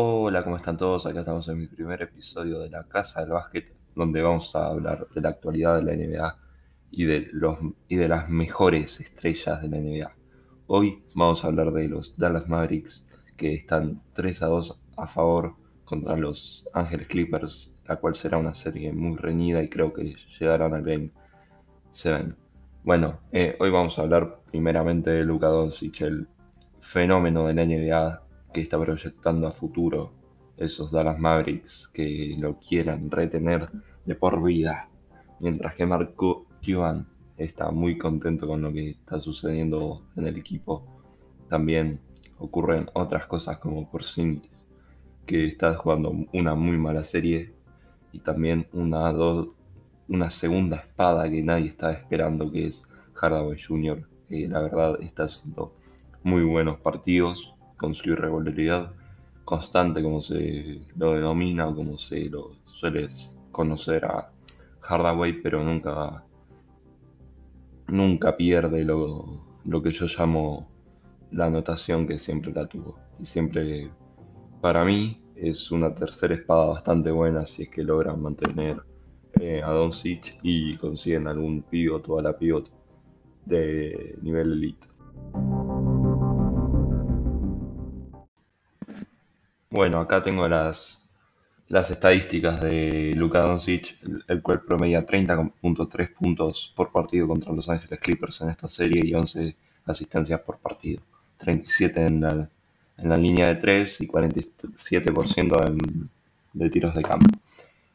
Hola, ¿cómo están todos? Acá estamos en mi primer episodio de La Casa del Básquet, donde vamos a hablar de la actualidad de la NBA y de, los, y de las mejores estrellas de la NBA. Hoy vamos a hablar de los Dallas Mavericks, que están 3 a 2 a favor contra los Ángeles Clippers, la cual será una serie muy reñida y creo que llegarán al Game 7. Bueno, eh, hoy vamos a hablar primeramente de Luka Doncic, el fenómeno de la NBA que está proyectando a futuro esos Dallas Mavericks que lo quieran retener de por vida. Mientras que Marco Cuban está muy contento con lo que está sucediendo en el equipo. También ocurren otras cosas como por Sims, que está jugando una muy mala serie y también una, una segunda espada que nadie está esperando que es Hardaway Jr. que la verdad está haciendo muy buenos partidos con su irregularidad constante, como se lo denomina o como se lo suele conocer a Hardaway, pero nunca, nunca pierde lo, lo que yo llamo la anotación que siempre la tuvo. Y siempre, para mí, es una tercera espada bastante buena si es que logran mantener eh, a Doncic y consiguen algún pivot o a la pivot de nivel elite. Bueno, acá tengo las, las estadísticas de Luka Doncic, el cual promedia 30.3 puntos por partido contra Los Ángeles Clippers en esta serie y 11 asistencias por partido. 37 en la, en la línea de 3 y 47% de tiros de campo.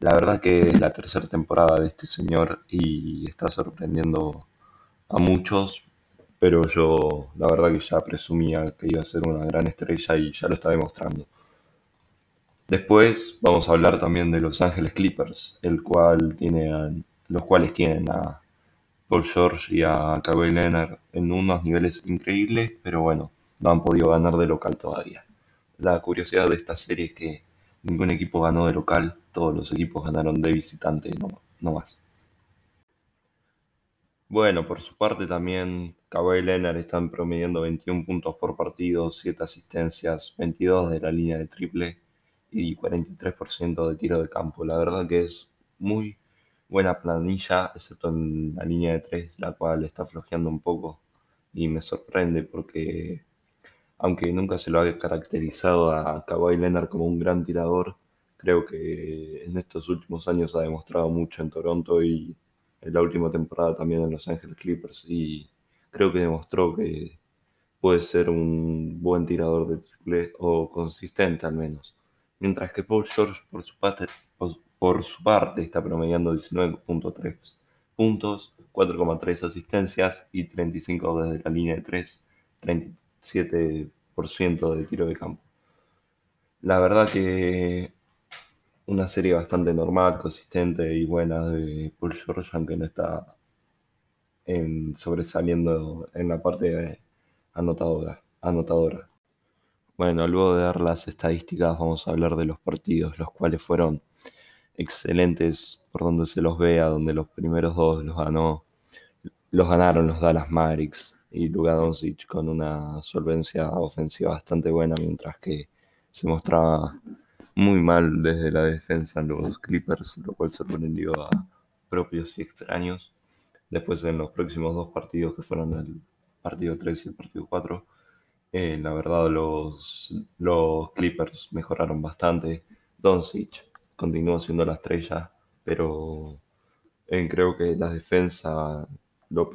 La verdad que es la tercera temporada de este señor y está sorprendiendo a muchos, pero yo la verdad que ya presumía que iba a ser una gran estrella y ya lo está demostrando. Después vamos a hablar también de Los Ángeles Clippers, el cual tiene los cuales tienen a Paul George y a Kawhi Leonard en unos niveles increíbles, pero bueno, no han podido ganar de local todavía. La curiosidad de esta serie es que ningún equipo ganó de local, todos los equipos ganaron de visitante, no, no más. Bueno, por su parte también Kawhi Leonard están promediando 21 puntos por partido, 7 asistencias, 22 de la línea de triple y 43% de tiro de campo. La verdad que es muy buena planilla, excepto en la línea de 3, la cual está flojeando un poco. Y me sorprende porque aunque nunca se lo ha caracterizado a Kawhi Leonard como un gran tirador, creo que en estos últimos años ha demostrado mucho en Toronto y en la última temporada también en Los Angeles Clippers. Y creo que demostró que puede ser un buen tirador de triple o consistente al menos mientras que Paul George por su parte, por su parte está promediando 19.3 puntos, 4,3 asistencias y 35 desde la línea de 3, 37% de tiro de campo. La verdad que una serie bastante normal, consistente y buena de Paul George, aunque no está sobresaliendo en la parte anotadora. anotadora. Bueno, luego de dar las estadísticas vamos a hablar de los partidos, los cuales fueron excelentes por donde se los vea, donde los primeros dos los ganó, los ganaron los Dallas Mavericks y Luka con una solvencia ofensiva bastante buena, mientras que se mostraba muy mal desde la defensa en los Clippers, lo cual sorprendió a propios y extraños. Después en los próximos dos partidos que fueron el partido 3 y el partido 4, eh, la verdad, los, los Clippers mejoraron bastante. Doncic continúa siendo la estrella, pero eh, creo que la defensa lo,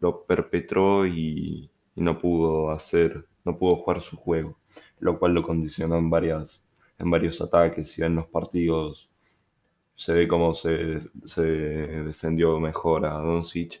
lo perpetró y, no pudo hacer, no pudo jugar su juego, lo cual lo condicionó en varias, en varios ataques. Si ven los partidos, se ve cómo se, se defendió mejor a Doncic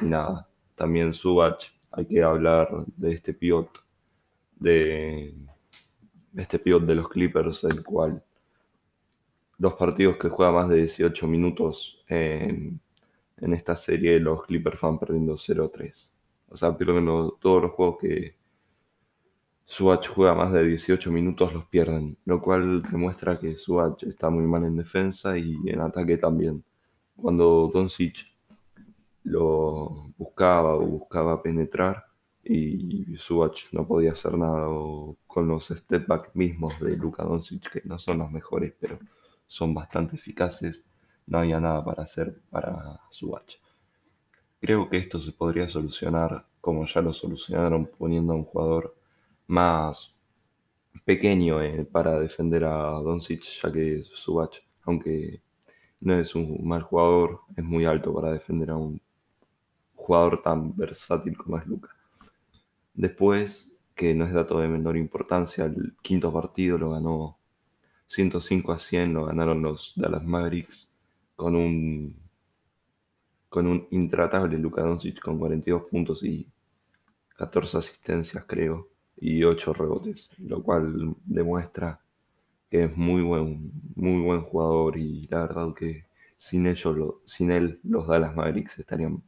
y nada. También Subach, hay que hablar de este pivot de este pivot de los Clippers, el cual los partidos que juega más de 18 minutos en, esta serie, los Clippers van perdiendo 0-3. O sea, pierden todos los juegos que Swatch juega más de 18 minutos, los pierden. Lo cual demuestra que Swatch está muy mal en defensa y en ataque también. Cuando Doncic lo buscaba o buscaba penetrar, y Subach no podía hacer nada con los step back mismos de Luka Doncic, que no son los mejores, pero son bastante eficaces. No había nada para hacer para Subach. Creo que esto se podría solucionar como ya lo solucionaron poniendo a un jugador más pequeño eh, para defender a Doncic, ya que Subach, aunque no es un mal jugador, es muy alto para defender a un jugador tan versátil como es Luca. Después, que no es dato de menor importancia, el quinto partido lo ganó 105 a 100, lo ganaron los Dallas Mavericks con un con un intratable Luka Doncic con 42 puntos y 14 asistencias, creo, y 8 rebotes, lo cual demuestra que es muy buen, muy buen jugador y la verdad que sin, ellos, sin él los Dallas Mavericks estarían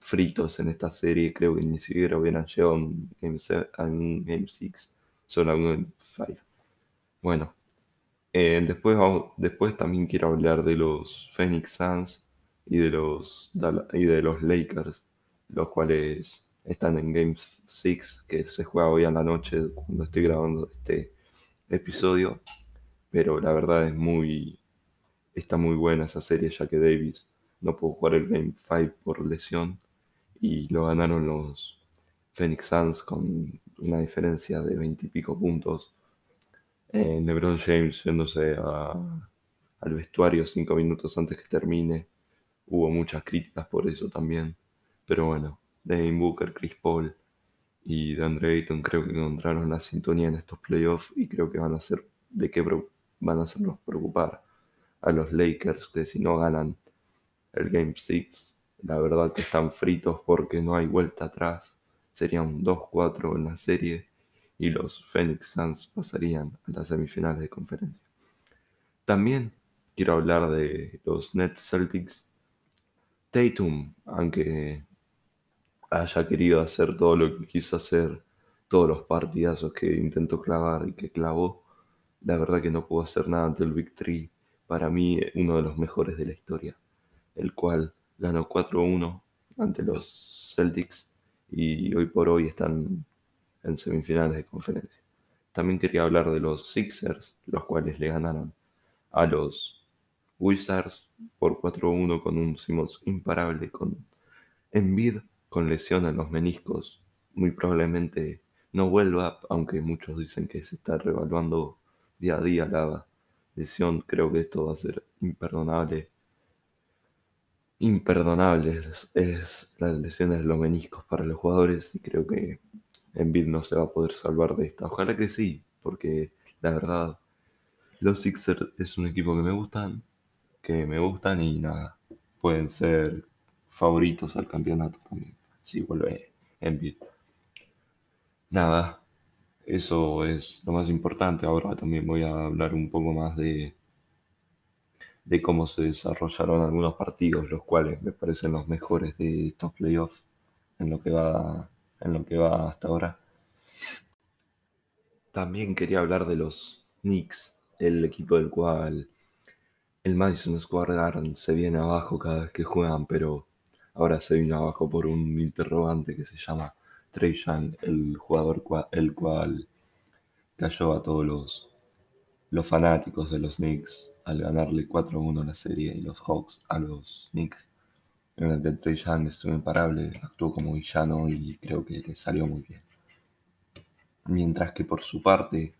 fritos en esta serie, creo que ni siquiera hubieran llegado a un Game, 6, solo a un Game 5. Bueno, eh, después, después también quiero hablar de los Phoenix Suns y de los, y de los Lakers, los cuales están en Game 6, que se juega hoy a la noche cuando estoy grabando este episodio. Pero la verdad es muy. Está muy buena esa serie, ya que Davis no pudo jugar el Game 5 por lesión. Y lo ganaron los Phoenix Suns con una diferencia de 20 y pico puntos. Eh, LeBron James yéndose al vestuario 5 minutos antes que termine. Hubo muchas críticas por eso también. Pero bueno, Dave Booker, Chris Paul y DeAndre Ayton creo que encontraron la sintonía en estos playoffs y creo que van a ser de qué van a hacernos preocupar a los Lakers que si no ganan el Game 6 la verdad que están fritos porque no hay vuelta atrás. Serían 2-4 en la serie y los Phoenix Suns pasarían a las semifinales de conferencia. También quiero hablar de los Nets Celtics. Tatum aunque haya querido hacer todo lo que quiso hacer, todos los partidazos que intentó clavar y que clavó, la verdad que no pudo hacer nada ante el Big para mí uno de los mejores de la historia, el cual ganó 4-1 ante los Celtics y hoy por hoy están en semifinales de conferencia. También quería hablar de los Sixers, los cuales le ganaron a los Wizards por 4-1 con un Simmons imparable con Envid con lesión en los meniscos. Muy probablemente no vuelva, aunque muchos dicen que se está revaluando día a día la lesión. Creo que esto va a ser imperdonable. Imperdonable es, las lesiones de los meniscos para los jugadores y creo que Envid no se va a poder salvar de esta. Ojalá que sí, porque la verdad los Sixers es un equipo que me gustan, que me gustan y nada, pueden ser favoritos al campeonato también si vuelve Envid. Nada, eso es lo más importante. Ahora también voy a hablar un poco más de, de cómo se desarrollaron algunos partidos, los cuales me parecen los mejores de estos playoffs en lo que va, en lo que va hasta ahora. También quería hablar de los Knicks, el equipo del cual el Madison Square Garden se viene abajo cada vez que juegan, pero Ahora se vino abajo por un interrogante que se llama Trey Young, el jugador el cual cayó a todos los, los fanáticos de los Knicks al ganarle 4-1 la serie y los Hawks a los Knicks. En el que Trey Young estuvo imparable, actuó como villano y creo que le salió muy bien. Mientras que por su parte,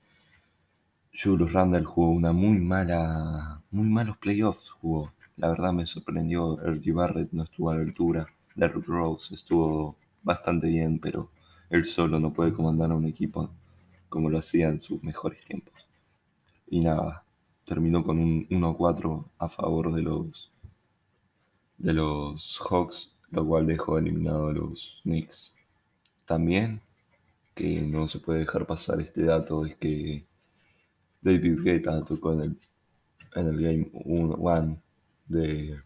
Julius Randle jugó una muy mala, muy malos playoffs jugó. La verdad me sorprendió, R.G. Barrett no estuvo a la altura, Derrick Rose estuvo bastante bien, pero él solo no puede comandar a un equipo como lo hacía en sus mejores tiempos. Y nada, terminó con un 1-4 a favor de los de los Hawks, lo cual dejó eliminado a los Knicks. También, que no se puede dejar pasar este dato, es que David Guetta tocó en el, en el Game 1 de,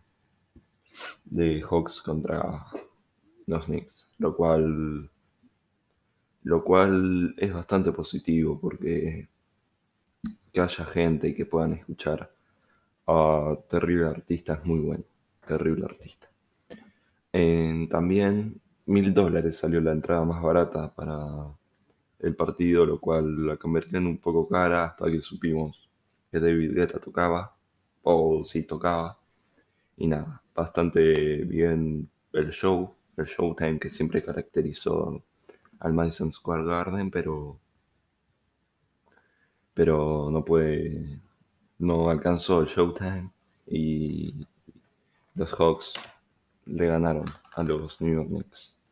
de Hawks contra los Knicks, lo cual, lo cual es bastante positivo porque que haya gente y que puedan escuchar a Terrible Artista es muy bueno, Terrible Artista. también mil dólares salió la entrada más barata para el partido, lo cual la convirtió en un poco cara hasta que supimos que David Guetta tocaba, o sí tocaba, y nada, bastante bien el show, el showtime que siempre caracterizó al Madison Square Garden, pero pero no puede, no alcanzó el showtime y los Hawks le ganaron a los New York Knicks.